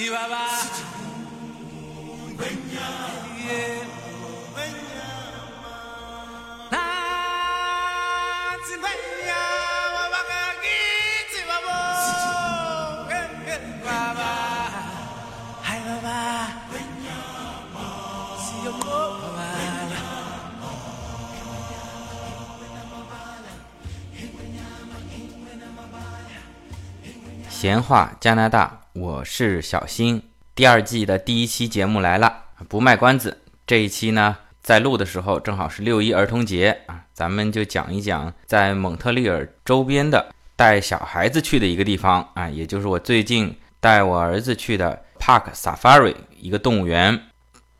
Chihuahua. 闲话加拿大，我是小新。第二季的第一期节目来了，不卖关子。这一期呢，在录的时候正好是六一儿童节啊，咱们就讲一讲在蒙特利尔周边的带小孩子去的一个地方啊，也就是我最近带我儿子去的 Park Safari 一个动物园。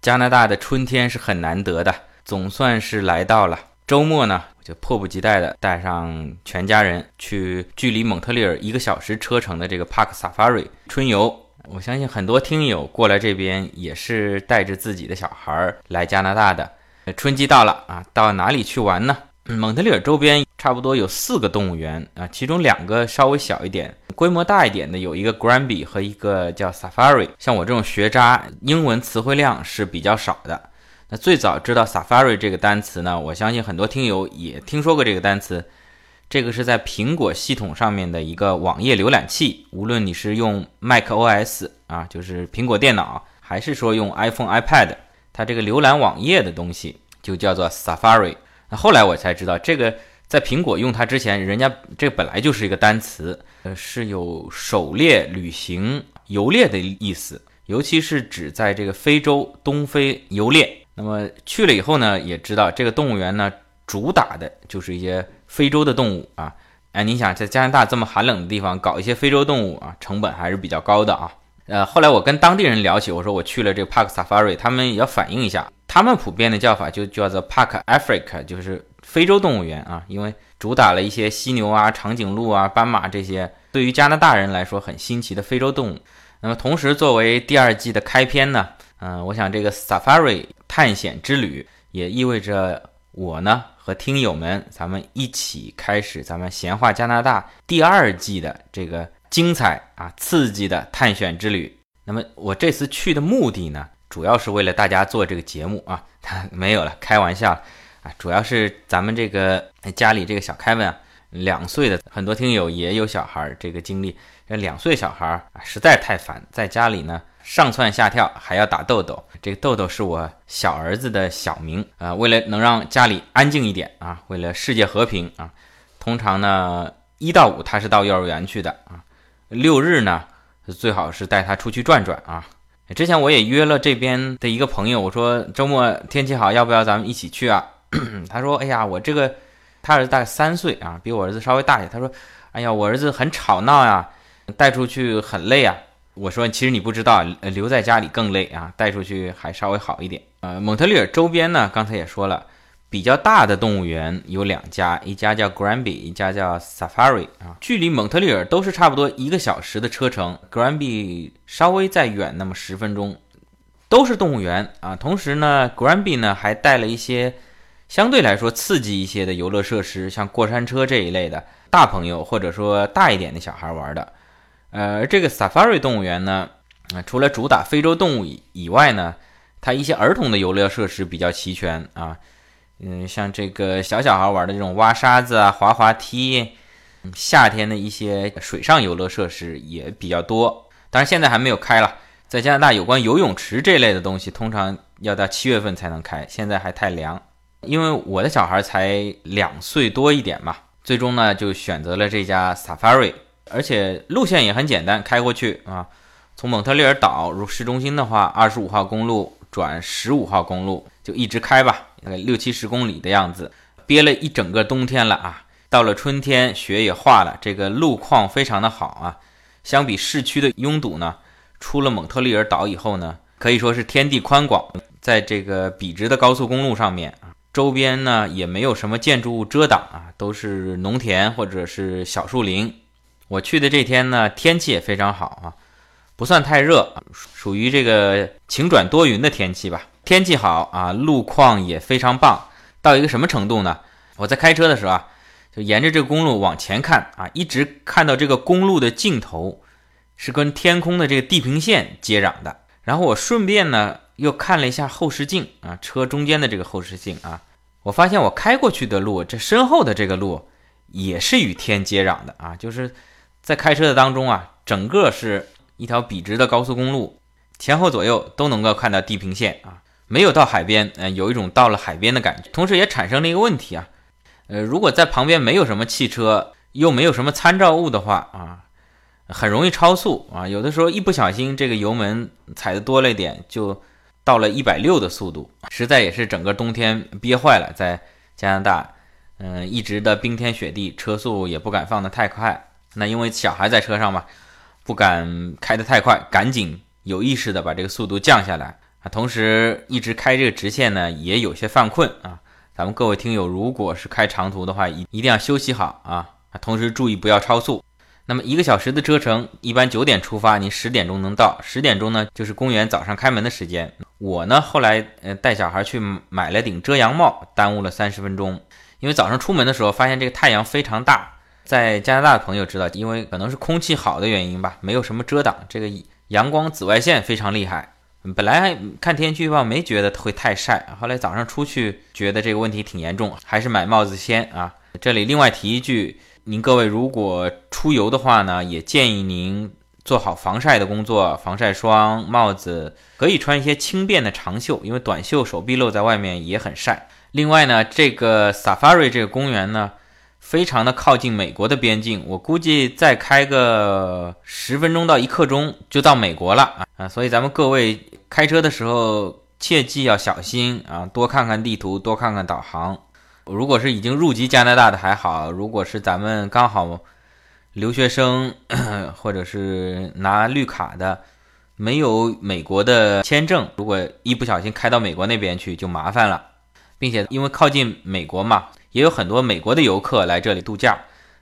加拿大的春天是很难得的，总算是来到了。周末呢，我就迫不及待地带上全家人去距离蒙特利尔一个小时车程的这个 Park Safari 春游。我相信很多听友过来这边也是带着自己的小孩来加拿大的。春季到了啊，到哪里去玩呢？蒙特利尔周边差不多有四个动物园啊，其中两个稍微小一点，规模大一点的有一个 Granby 和一个叫 Safari。像我这种学渣，英文词汇量是比较少的。那最早知道 Safari 这个单词呢，我相信很多听友也听说过这个单词。这个是在苹果系统上面的一个网页浏览器，无论你是用 Mac OS 啊，就是苹果电脑，还是说用 iPhone、iPad，它这个浏览网页的东西就叫做 Safari。那后来我才知道，这个在苹果用它之前，人家这本来就是一个单词，呃，是有狩猎、旅行、游猎的意思，尤其是指在这个非洲东非游猎。那么去了以后呢，也知道这个动物园呢，主打的就是一些非洲的动物啊。哎，你想在加拿大这么寒冷的地方搞一些非洲动物啊，成本还是比较高的啊。呃，后来我跟当地人聊起，我说我去了这个 Park Safari，他们也要反映一下，他们普遍的叫法就叫做 Park Africa，就是非洲动物园啊，因为主打了一些犀牛啊、长颈鹿啊、斑马这些对于加拿大人来说很新奇的非洲动物。那么同时作为第二季的开篇呢。嗯，我想这个 Safari 探险之旅也意味着我呢和听友们，咱们一起开始咱们闲话加拿大第二季的这个精彩啊刺激的探险之旅。那么我这次去的目的呢，主要是为了大家做这个节目啊，没有了，开玩笑啊，主要是咱们这个家里这个小凯文啊，两岁的，很多听友也有小孩儿这个经历，这两岁小孩儿啊实在太烦，在家里呢。上蹿下跳还要打豆豆，这个豆豆是我小儿子的小名啊。为了能让家里安静一点啊，为了世界和平啊，通常呢一到五他是到幼儿园去的啊，六日呢最好是带他出去转转啊。之前我也约了这边的一个朋友，我说周末天气好，要不要咱们一起去啊？他说：“哎呀，我这个他儿子大概三岁啊，比我儿子稍微大一些。他说：哎呀，我儿子很吵闹呀，带出去很累啊。”我说，其实你不知道，留在家里更累啊，带出去还稍微好一点。呃，蒙特利尔周边呢，刚才也说了，比较大的动物园有两家，一家叫 Granby，一家叫 Safari 啊，距离蒙特利尔都是差不多一个小时的车程，Granby 稍微再远那么十分钟，都是动物园啊。同时呢，Granby 呢还带了一些相对来说刺激一些的游乐设施，像过山车这一类的，大朋友或者说大一点的小孩玩的。呃，这个 Safari 动物园呢，啊，除了主打非洲动物以以外呢，它一些儿童的游乐设施比较齐全啊，嗯，像这个小小孩玩的这种挖沙子啊、滑滑梯，夏天的一些水上游乐设施也比较多。当然现在还没有开了，在加拿大有关游泳池这类的东西，通常要到七月份才能开，现在还太凉。因为我的小孩才两岁多一点嘛，最终呢就选择了这家 Safari。而且路线也很简单，开过去啊，从蒙特利尔岛入市中心的话，二十五号公路转十五号公路就一直开吧，大概六七十公里的样子。憋了一整个冬天了啊，到了春天雪也化了，这个路况非常的好啊。相比市区的拥堵呢，出了蒙特利尔岛以后呢，可以说是天地宽广。在这个笔直的高速公路上面啊，周边呢也没有什么建筑物遮挡啊，都是农田或者是小树林。我去的这天呢，天气也非常好啊，不算太热，属于这个晴转多云的天气吧。天气好啊，路况也非常棒，到一个什么程度呢？我在开车的时候啊，就沿着这个公路往前看啊，一直看到这个公路的尽头是跟天空的这个地平线接壤的。然后我顺便呢又看了一下后视镜啊，车中间的这个后视镜啊，我发现我开过去的路，这身后的这个路也是与天接壤的啊，就是在开车的当中啊，整个是一条笔直的高速公路，前后左右都能够看到地平线啊。没有到海边，嗯，有一种到了海边的感觉。同时也产生了一个问题啊，呃，如果在旁边没有什么汽车，又没有什么参照物的话啊，很容易超速啊。有的时候一不小心这个油门踩的多了一点，就到了一百六的速度，实在也是整个冬天憋坏了。在加拿大，嗯，一直的冰天雪地，车速也不敢放得太快。那因为小孩在车上嘛，不敢开得太快，赶紧有意识的把这个速度降下来。啊，同时一直开这个直线呢，也有些犯困啊。咱们各位听友，如果是开长途的话，一一定要休息好啊。同时注意不要超速。那么一个小时的车程，一般九点出发，您十点钟能到。十点钟呢，就是公园早上开门的时间。我呢，后来呃带小孩去买了顶遮阳帽，耽误了三十分钟。因为早上出门的时候发现这个太阳非常大，在加拿大的朋友知道，因为可能是空气好的原因吧，没有什么遮挡，这个阳光紫外线非常厉害。本来看天气预报没觉得会太晒，后来早上出去觉得这个问题挺严重，还是买帽子先啊。这里另外提一句，您各位如果出游的话呢，也建议您做好防晒的工作，防晒霜、帽子可以穿一些轻便的长袖，因为短袖手臂露在外面也很晒。另外呢，这个 Safari 这个公园呢。非常的靠近美国的边境，我估计再开个十分钟到一刻钟就到美国了啊啊！所以咱们各位开车的时候切记要小心啊，多看看地图，多看看导航。如果是已经入籍加拿大的还好，如果是咱们刚好留学生或者是拿绿卡的，没有美国的签证，如果一不小心开到美国那边去就麻烦了，并且因为靠近美国嘛。也有很多美国的游客来这里度假，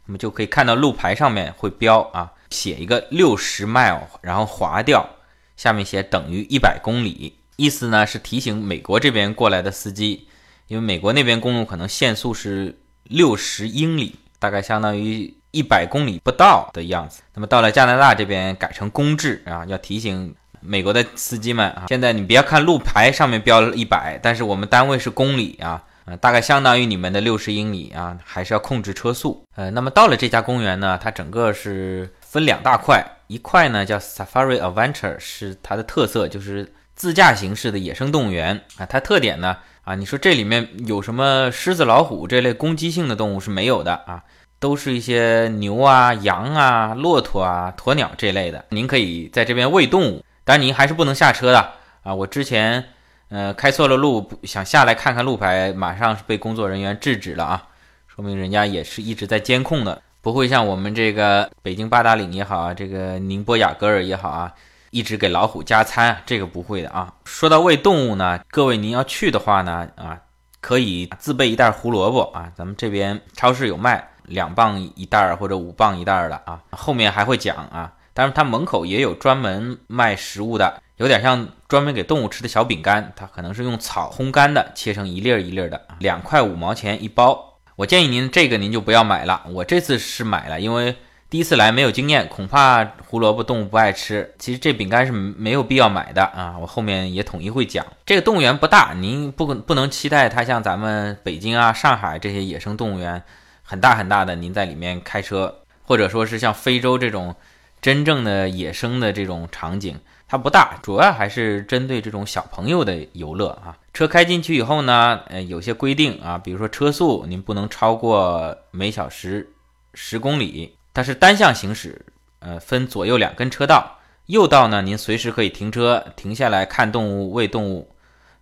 那么就可以看到路牌上面会标啊，写一个六十 mile，然后划掉，下面写等于一百公里，意思呢是提醒美国这边过来的司机，因为美国那边公路可能限速是六十英里，大概相当于一百公里不到的样子。那么到了加拿大这边改成公制啊，要提醒美国的司机们啊，现在你别看路牌上面标了一百，但是我们单位是公里啊。呃，大概相当于你们的六十英里啊，还是要控制车速。呃，那么到了这家公园呢，它整个是分两大块，一块呢叫 Safari Adventure，是它的特色，就是自驾形式的野生动物园啊。它特点呢啊，你说这里面有什么狮子、老虎这类攻击性的动物是没有的啊，都是一些牛啊、羊啊、骆驼啊、鸵鸟这类的。您可以在这边喂动物，当然您还是不能下车的啊。我之前。呃，开错了路，想下来看看路牌，马上是被工作人员制止了啊，说明人家也是一直在监控的，不会像我们这个北京八达岭也好啊，这个宁波雅戈尔也好啊，一直给老虎加餐，这个不会的啊。说到喂动物呢，各位您要去的话呢，啊，可以自备一袋胡萝卜啊，咱们这边超市有卖，两磅一袋或者五磅一袋的啊，后面还会讲啊，但是它门口也有专门卖食物的。有点像专门给动物吃的小饼干，它可能是用草烘干的，切成一粒儿一粒儿的，两块五毛钱一包。我建议您这个您就不要买了。我这次是买了，因为第一次来没有经验，恐怕胡萝卜动物不爱吃。其实这饼干是没有必要买的啊。我后面也统一会讲。这个动物园不大，您不不能期待它像咱们北京啊、上海这些野生动物园很大很大的，您在里面开车，或者说是像非洲这种真正的野生的这种场景。它不大，主要还是针对这种小朋友的游乐啊。车开进去以后呢，呃，有些规定啊，比如说车速您不能超过每小时十公里，它是单向行驶，呃，分左右两根车道。右道呢，您随时可以停车停下来看动物、喂动物；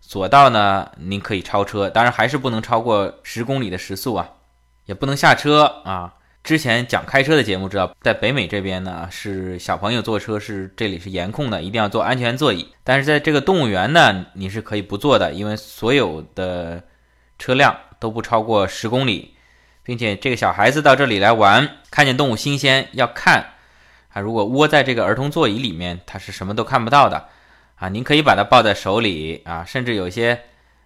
左道呢，您可以超车，当然还是不能超过十公里的时速啊，也不能下车啊。之前讲开车的节目知道，在北美这边呢，是小朋友坐车是这里是严控的，一定要坐安全座椅。但是在这个动物园呢，你是可以不坐的，因为所有的车辆都不超过十公里，并且这个小孩子到这里来玩，看见动物新鲜要看啊。如果窝在这个儿童座椅里面，他是什么都看不到的啊。您可以把它抱在手里啊，甚至有些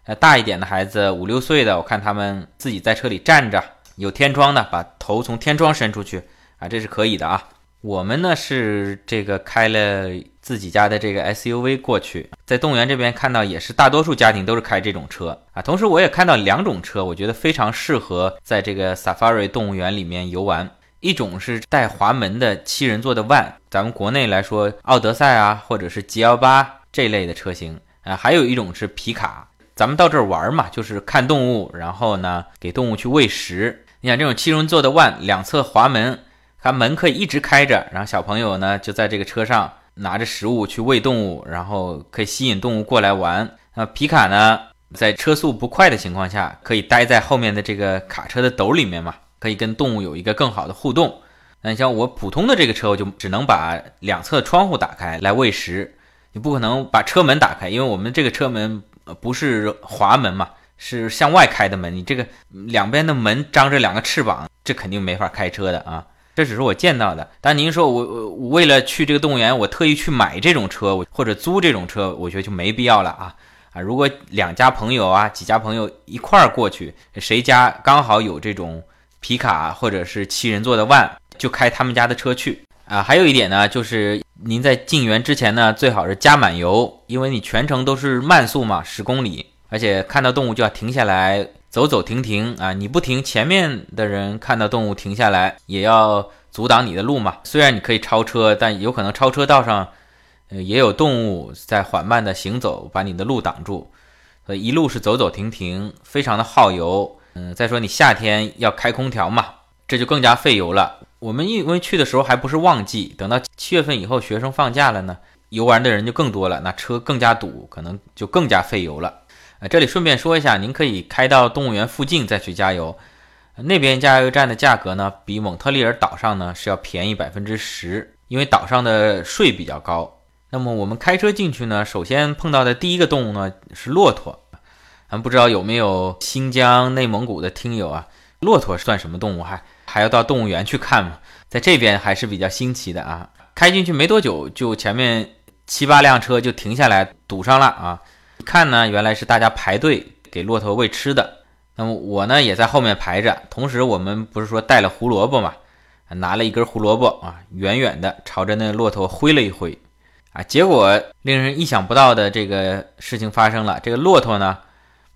呃大一点的孩子，五六岁的，我看他们自己在车里站着。有天窗的，把头从天窗伸出去啊，这是可以的啊。我们呢是这个开了自己家的这个 SUV 过去，在动物园这边看到也是大多数家庭都是开这种车啊。同时我也看到两种车，我觉得非常适合在这个 Safari 动物园里面游玩。一种是带滑门的七人座的 Van，咱们国内来说奥德赛啊，或者是 GL8 这类的车型啊。还有一种是皮卡，咱们到这儿玩嘛，就是看动物，然后呢给动物去喂食。你想这种七人座的 one 两侧滑门。它门可以一直开着，然后小朋友呢就在这个车上拿着食物去喂动物，然后可以吸引动物过来玩。那皮卡呢，在车速不快的情况下，可以待在后面的这个卡车的斗里面嘛，可以跟动物有一个更好的互动。那你像我普通的这个车，我就只能把两侧窗户打开来喂食，你不可能把车门打开，因为我们这个车门不是滑门嘛，是向外开的门，你这个两边的门张着两个翅膀，这肯定没法开车的啊。这只是我见到的，但您说我我为了去这个动物园，我特意去买这种车，我或者租这种车，我觉得就没必要了啊啊！如果两家朋友啊，几家朋友一块儿过去，谁家刚好有这种皮卡或者是七人座的万就开他们家的车去啊。还有一点呢，就是您在进园之前呢，最好是加满油，因为你全程都是慢速嘛，十公里，而且看到动物就要停下来。走走停停啊！你不停，前面的人看到动物停下来，也要阻挡你的路嘛。虽然你可以超车，但有可能超车道上，呃，也有动物在缓慢的行走，把你的路挡住。所以一路是走走停停，非常的耗油。嗯，再说你夏天要开空调嘛，这就更加费油了。我们因为去的时候还不是旺季，等到七月份以后，学生放假了呢，游玩的人就更多了，那车更加堵，可能就更加费油了。啊，这里顺便说一下，您可以开到动物园附近再去加油，那边加油站的价格呢，比蒙特利尔岛上呢是要便宜百分之十，因为岛上的税比较高。那么我们开车进去呢，首先碰到的第一个动物呢是骆驼，咱不知道有没有新疆、内蒙古的听友啊？骆驼算什么动物？还还要到动物园去看吗？在这边还是比较新奇的啊！开进去没多久，就前面七八辆车就停下来堵上了啊！看呢，原来是大家排队给骆驼喂吃的。那么我呢也在后面排着，同时我们不是说带了胡萝卜嘛，拿了一根胡萝卜啊，远远的朝着那骆驼挥了一挥，啊，结果令人意想不到的这个事情发生了。这个骆驼呢，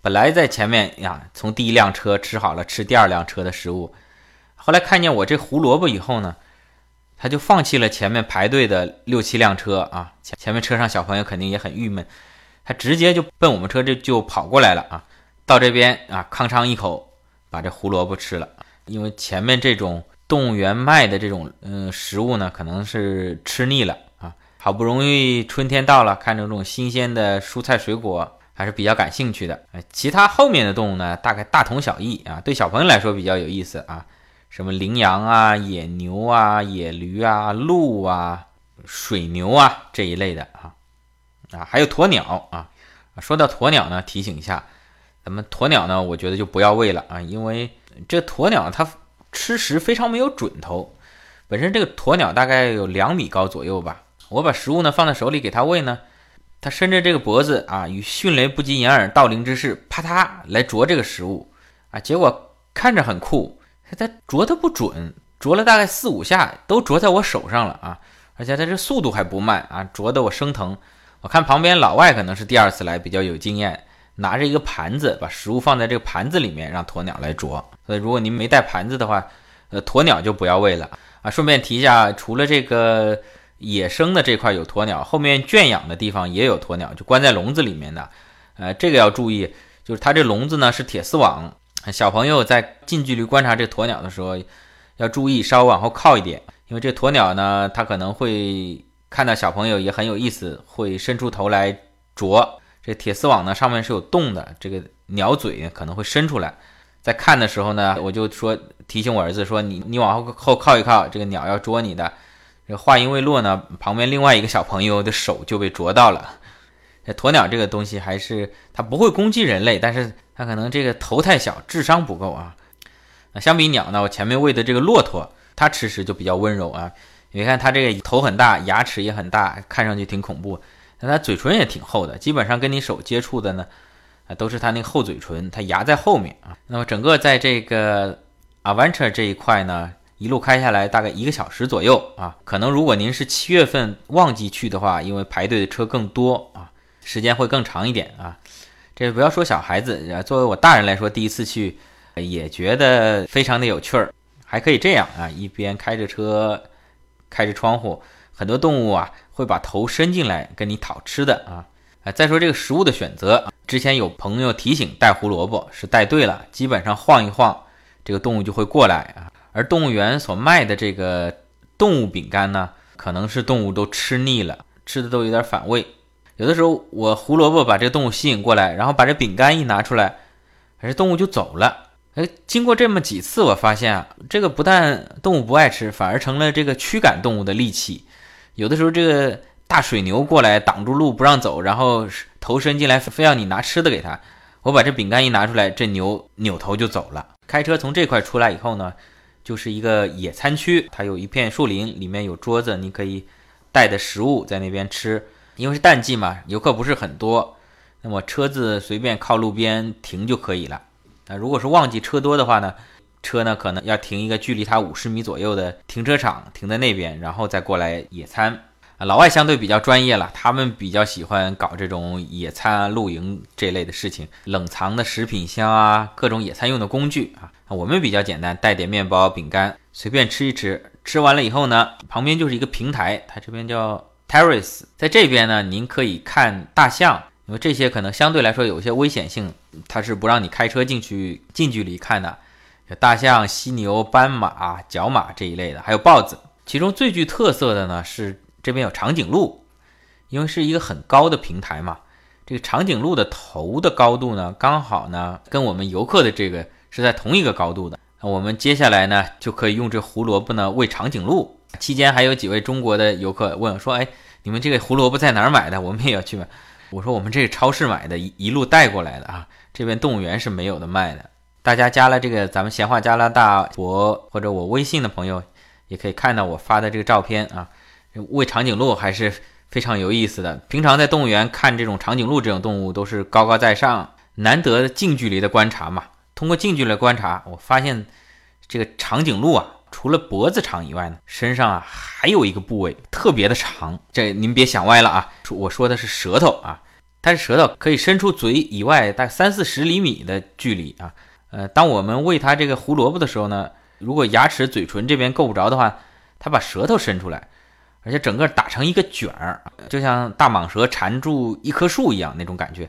本来在前面呀，从第一辆车吃好了吃第二辆车的食物，后来看见我这胡萝卜以后呢，他就放弃了前面排队的六七辆车啊，前前面车上小朋友肯定也很郁闷。他直接就奔我们车这就跑过来了啊！到这边啊，吭哧一口把这胡萝卜吃了。因为前面这种动物园卖的这种嗯食物呢，可能是吃腻了啊。好不容易春天到了，看这种新鲜的蔬菜水果，还是比较感兴趣的。其他后面的动物呢，大概大同小异啊。对小朋友来说比较有意思啊，什么羚羊啊、野牛啊、野驴啊、鹿啊、水牛啊这一类的啊。啊，还有鸵鸟啊！说到鸵鸟呢，提醒一下，咱们鸵鸟呢，我觉得就不要喂了啊，因为这鸵鸟它吃食非常没有准头。本身这个鸵鸟大概有两米高左右吧，我把食物呢放在手里给它喂呢，它伸着这个脖子啊，与迅雷不及掩耳盗铃之势，啪嗒来啄这个食物啊，结果看着很酷，它啄的不准，啄了大概四五下都啄在我手上了啊，而且它这速度还不慢啊，啄得我生疼。我看旁边老外可能是第二次来，比较有经验，拿着一个盘子，把食物放在这个盘子里面，让鸵鸟来啄。所以如果您没带盘子的话，呃，鸵鸟就不要喂了啊。顺便提一下，除了这个野生的这块有鸵鸟，后面圈养的地方也有鸵鸟，就关在笼子里面的。呃，这个要注意，就是它这笼子呢是铁丝网，小朋友在近距离观察这鸵鸟的时候，要注意稍微往后靠一点，因为这鸵鸟呢，它可能会。看到小朋友也很有意思，会伸出头来啄这铁丝网呢，上面是有洞的，这个鸟嘴可能会伸出来。在看的时候呢，我就说提醒我儿子说：“你你往后后靠一靠，这个鸟要啄你的。”这话音未落呢，旁边另外一个小朋友的手就被啄到了。这鸵鸟这个东西还是它不会攻击人类，但是它可能这个头太小，智商不够啊。那相比鸟呢，我前面喂的这个骆驼，它吃食就比较温柔啊。你看它这个头很大，牙齿也很大，看上去挺恐怖。那它嘴唇也挺厚的，基本上跟你手接触的呢，啊，都是它那个厚嘴唇，它牙在后面啊。那么整个在这个 Adventure 这一块呢，一路开下来大概一个小时左右啊。可能如果您是七月份旺季去的话，因为排队的车更多啊，时间会更长一点啊。这不要说小孩子，作为我大人来说，第一次去也觉得非常的有趣儿，还可以这样啊，一边开着车，开着窗户，很多动物啊会把头伸进来跟你讨吃的啊。啊，再说这个食物的选择，之前有朋友提醒带胡萝卜是带对了，基本上晃一晃，这个动物就会过来啊。而动物园所卖的这个动物饼干呢，可能是动物都吃腻了，吃的都有点反胃。有的时候我胡萝卜把这个动物吸引过来，然后把这饼干一拿出来，还是动物就走了。哎，经过这么几次，我发现啊，这个不但动物不爱吃，反而成了这个驱赶动物的利器。有的时候这个。大水牛过来挡住路不让走，然后头伸进来，非要你拿吃的给他。我把这饼干一拿出来，这牛扭头就走了。开车从这块出来以后呢，就是一个野餐区，它有一片树林，里面有桌子，你可以带的食物在那边吃。因为是淡季嘛，游客不是很多，那么车子随便靠路边停就可以了。那如果是旺季车多的话呢，车呢可能要停一个距离它五十米左右的停车场，停在那边，然后再过来野餐。啊，老外相对比较专业了，他们比较喜欢搞这种野餐、露营这类的事情，冷藏的食品箱啊，各种野餐用的工具啊。我们比较简单，带点面包、饼干，随便吃一吃。吃完了以后呢，旁边就是一个平台，它这边叫 terrace，在这边呢，您可以看大象，因为这些可能相对来说有些危险性，它是不让你开车进去近距离看的。大象、犀牛、斑马、角马这一类的，还有豹子。其中最具特色的呢是。这边有长颈鹿，因为是一个很高的平台嘛，这个长颈鹿的头的高度呢，刚好呢跟我们游客的这个是在同一个高度的。那我们接下来呢就可以用这胡萝卜呢喂长颈鹿。期间还有几位中国的游客问说：“哎，你们这个胡萝卜在哪儿买的？我们也要去买。”我说：“我们这是超市买的，一一路带过来的啊，这边动物园是没有的卖的。”大家加了这个咱们闲话加拿大我或者我微信的朋友，也可以看到我发的这个照片啊。喂长颈鹿还是非常有意思的。平常在动物园看这种长颈鹿这种动物都是高高在上，难得近距离的观察嘛。通过近距离观察，我发现这个长颈鹿啊，除了脖子长以外呢，身上啊还有一个部位特别的长。这您别想歪了啊，我说的是舌头啊，它的舌头可以伸出嘴以外大概三四十厘米的距离啊。呃，当我们喂它这个胡萝卜的时候呢，如果牙齿、嘴唇这边够不着的话，它把舌头伸出来。而且整个打成一个卷儿，就像大蟒蛇缠住一棵树一样那种感觉，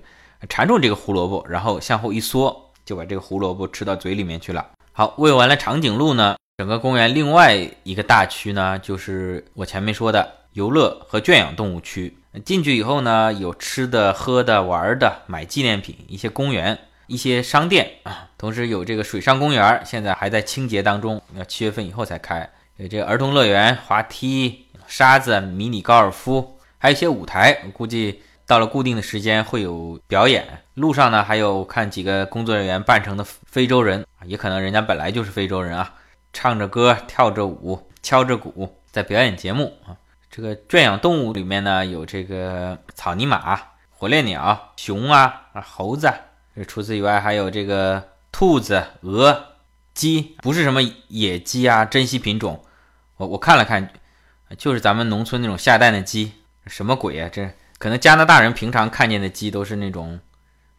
缠住这个胡萝卜，然后向后一缩，就把这个胡萝卜吃到嘴里面去了。好，喂完了长颈鹿呢，整个公园另外一个大区呢，就是我前面说的游乐和圈养动物区。进去以后呢，有吃的、喝的、玩的，买纪念品，一些公园、一些商店啊，同时有这个水上公园，现在还在清洁当中，要七月份以后才开。有这个儿童乐园、滑梯。沙子、迷你高尔夫，还有一些舞台，估计到了固定的时间会有表演。路上呢，还有看几个工作人员扮成的非洲人，也可能人家本来就是非洲人啊，唱着歌、跳着舞、敲着鼓，在表演节目啊。这个圈养动物里面呢，有这个草泥马、火烈鸟、熊啊、猴子。除此以外，还有这个兔子、鹅、鸡，不是什么野鸡啊，珍稀品种。我我看了看。就是咱们农村那种下蛋的鸡，什么鬼啊？这可能加拿大人平常看见的鸡都是那种，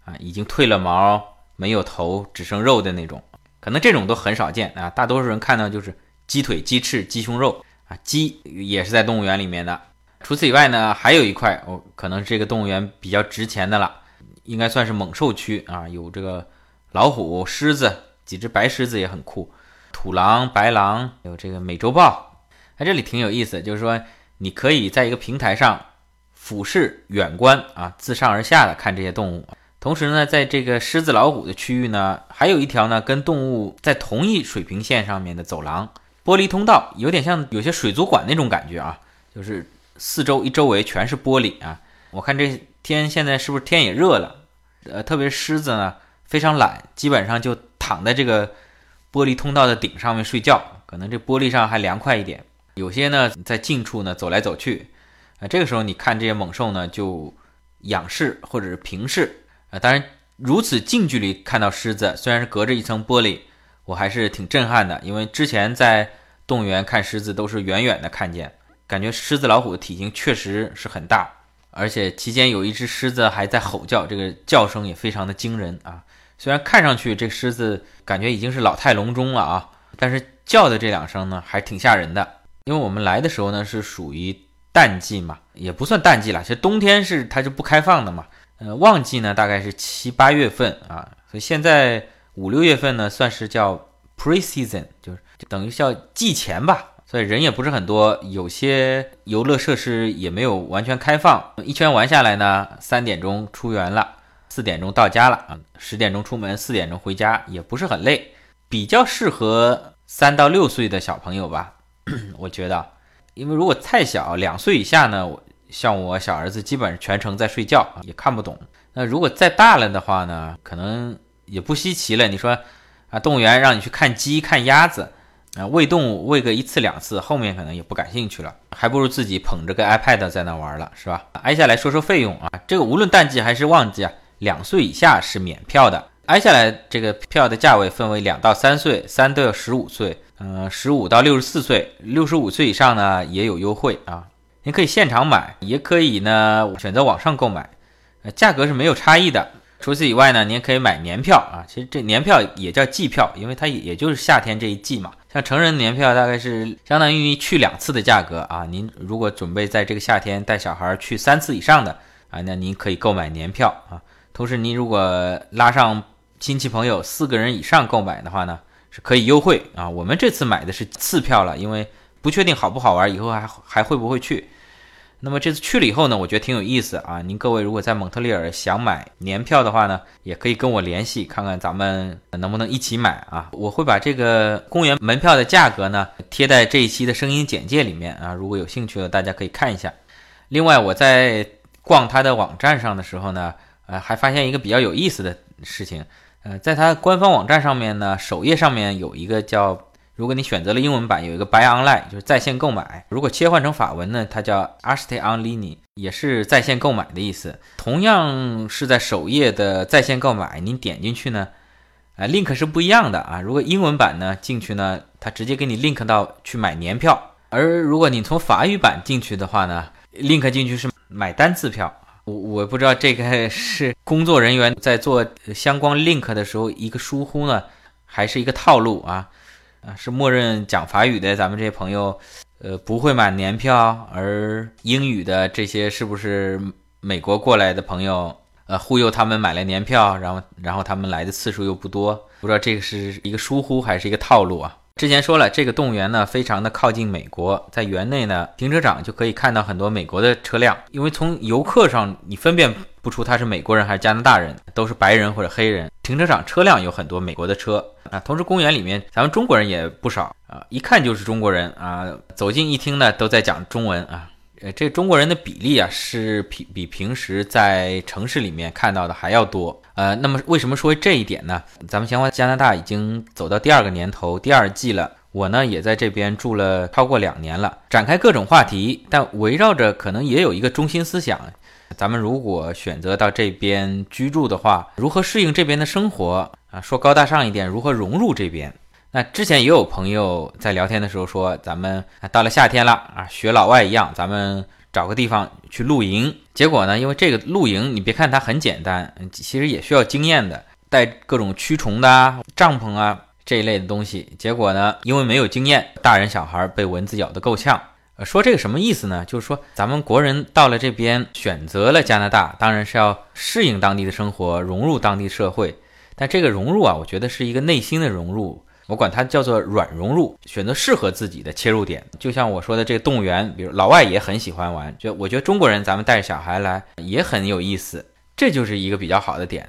啊，已经褪了毛、没有头、只剩肉的那种，可能这种都很少见啊。大多数人看到就是鸡腿、鸡翅、鸡胸肉啊。鸡也是在动物园里面的。除此以外呢，还有一块哦，可能这个动物园比较值钱的了，应该算是猛兽区啊。有这个老虎、狮子，几只白狮子也很酷，土狼、白狼，有这个美洲豹。在这里挺有意思，就是说你可以在一个平台上俯视远观啊，自上而下的看这些动物。同时呢，在这个狮子老虎的区域呢，还有一条呢跟动物在同一水平线上面的走廊，玻璃通道，有点像有些水族馆那种感觉啊，就是四周一周围全是玻璃啊。我看这天现在是不是天也热了？呃，特别狮子呢非常懒，基本上就躺在这个玻璃通道的顶上面睡觉，可能这玻璃上还凉快一点。有些呢在近处呢走来走去，啊，这个时候你看这些猛兽呢就仰视或者是平视，啊，当然如此近距离看到狮子，虽然是隔着一层玻璃，我还是挺震撼的。因为之前在动物园看狮子都是远远的看见，感觉狮子老虎的体型确实是很大，而且期间有一只狮子还在吼叫，这个叫声也非常的惊人啊。虽然看上去这狮子感觉已经是老态龙钟了啊，但是叫的这两声呢还挺吓人的。因为我们来的时候呢是属于淡季嘛，也不算淡季了，其实冬天是它就不开放的嘛。呃，旺季呢大概是七八月份啊，所以现在五六月份呢算是叫 pre-season，就是等于叫季前吧，所以人也不是很多，有些游乐设施也没有完全开放。一圈玩下来呢，三点钟出园了，四点钟到家了啊，十点钟出门，四点钟回家，也不是很累，比较适合三到六岁的小朋友吧。我觉得，因为如果太小，两岁以下呢，像我小儿子基本上全程在睡觉，也看不懂。那如果再大了的话呢，可能也不稀奇了。你说啊，动物园让你去看鸡、看鸭子，啊，喂动物喂个一次两次，后面可能也不感兴趣了，还不如自己捧着个 iPad 在那玩了，是吧？挨下来说说费用啊，这个无论淡季还是旺季啊，两岁以下是免票的。挨下来这个票的价位分为两到三岁，三到十五岁。嗯，十五到六十四岁，六十五岁以上呢也有优惠啊。您可以现场买，也可以呢选择网上购买，呃，价格是没有差异的。除此以外呢，您可以买年票啊。其实这年票也叫季票，因为它也也就是夏天这一季嘛。像成人年票大概是相当于去两次的价格啊。您如果准备在这个夏天带小孩去三次以上的啊，那您可以购买年票啊。同时，您如果拉上亲戚朋友四个人以上购买的话呢？是可以优惠啊！我们这次买的是次票了，因为不确定好不好玩，以后还还会不会去。那么这次去了以后呢，我觉得挺有意思啊！您各位如果在蒙特利尔想买年票的话呢，也可以跟我联系，看看咱们能不能一起买啊！我会把这个公园门票的价格呢贴在这一期的声音简介里面啊，如果有兴趣的大家可以看一下。另外我在逛他的网站上的时候呢，呃，还发现一个比较有意思的事情。呃，在它官方网站上面呢，首页上面有一个叫，如果你选择了英文版，有一个 Buy Online，就是在线购买。如果切换成法文呢，它叫 a s t e Online，也是在线购买的意思。同样是在首页的在线购买，您点进去呢，啊，link 是不一样的啊。如果英文版呢进去呢，它直接给你 link 到去买年票；而如果你从法语版进去的话呢，link 进去是买单次票。我我不知道这个是工作人员在做相关 link 的时候一个疏忽呢，还是一个套路啊？啊，是默认讲法语的咱们这些朋友，呃，不会买年票，而英语的这些是不是美国过来的朋友，呃，忽悠他们买了年票，然后然后他们来的次数又不多，不知道这个是一个疏忽还是一个套路啊？之前说了，这个动物园呢非常的靠近美国，在园内呢停车场就可以看到很多美国的车辆，因为从游客上你分辨不出他是美国人还是加拿大人，都是白人或者黑人。停车场车辆有很多美国的车啊，同时公园里面咱们中国人也不少啊，一看就是中国人啊，走近一听呢都在讲中文啊。呃，这中国人的比例啊，是比比平时在城市里面看到的还要多。呃，那么为什么说这一点呢？咱们闲话加拿大已经走到第二个年头，第二季了。我呢也在这边住了超过两年了，展开各种话题，但围绕着可能也有一个中心思想：咱们如果选择到这边居住的话，如何适应这边的生活啊？说高大上一点，如何融入这边？那之前也有朋友在聊天的时候说，咱们到了夏天了啊，学老外一样，咱们找个地方去露营。结果呢，因为这个露营，你别看它很简单，其实也需要经验的，带各种驱虫的帐篷啊这一类的东西。结果呢，因为没有经验，大人小孩被蚊子咬得够呛。呃，说这个什么意思呢？就是说咱们国人到了这边，选择了加拿大，当然是要适应当地的生活，融入当地社会。但这个融入啊，我觉得是一个内心的融入。我管它叫做软融入，选择适合自己的切入点。就像我说的这个动物园，比如老外也很喜欢玩，就我觉得中国人咱们带着小孩来也很有意思，这就是一个比较好的点。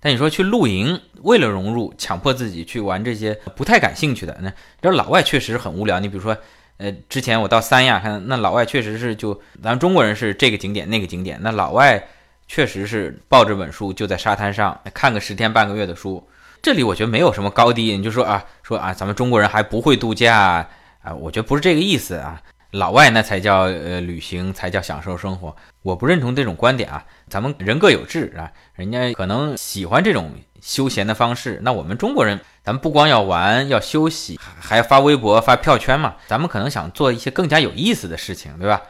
但你说去露营，为了融入，强迫自己去玩这些不太感兴趣的，那这老外确实很无聊。你比如说，呃，之前我到三亚看，那老外确实是就咱们中国人是这个景点那个景点，那老外确实是抱着本书就在沙滩上看个十天半个月的书。这里我觉得没有什么高低，你就说啊，说啊，咱们中国人还不会度假啊，我觉得不是这个意思啊。老外那才叫呃旅行，才叫享受生活。我不认同这种观点啊，咱们人各有志啊，人家可能喜欢这种休闲的方式。那我们中国人，咱们不光要玩，要休息，还要发微博、发票圈嘛。咱们可能想做一些更加有意思的事情，对吧？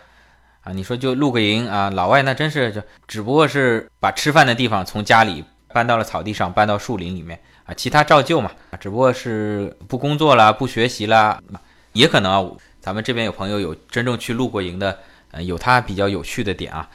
啊，你说就露个营啊，老外那真是就只不过是把吃饭的地方从家里搬到了草地上，搬到树林里面啊，其他照旧嘛，只不过是不工作啦，不学习啦，也可能啊。咱们这边有朋友有真正去露过营的，呃，有他比较有趣的点啊，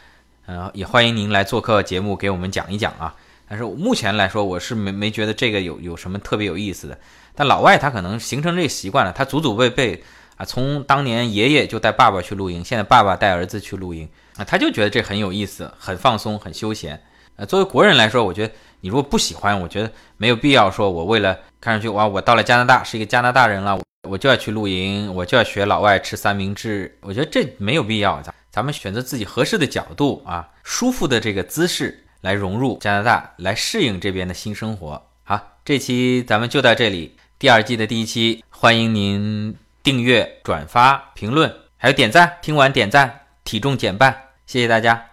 呃，也欢迎您来做客节目给我们讲一讲啊。但是目前来说，我是没没觉得这个有有什么特别有意思的。但老外他可能形成这个习惯了，他祖祖辈辈啊，从当年爷爷就带爸爸去露营，现在爸爸带儿子去露营啊，他就觉得这很有意思，很放松，很休闲。呃，作为国人来说，我觉得你如果不喜欢，我觉得没有必要说，我为了看上去哇，我到了加拿大是一个加拿大人了。我就要去露营，我就要学老外吃三明治。我觉得这没有必要，咱咱们选择自己合适的角度啊，舒服的这个姿势来融入加拿大，来适应这边的新生活。好，这期咱们就到这里，第二季的第一期，欢迎您订阅、转发、评论，还有点赞。听完点赞，体重减半，谢谢大家。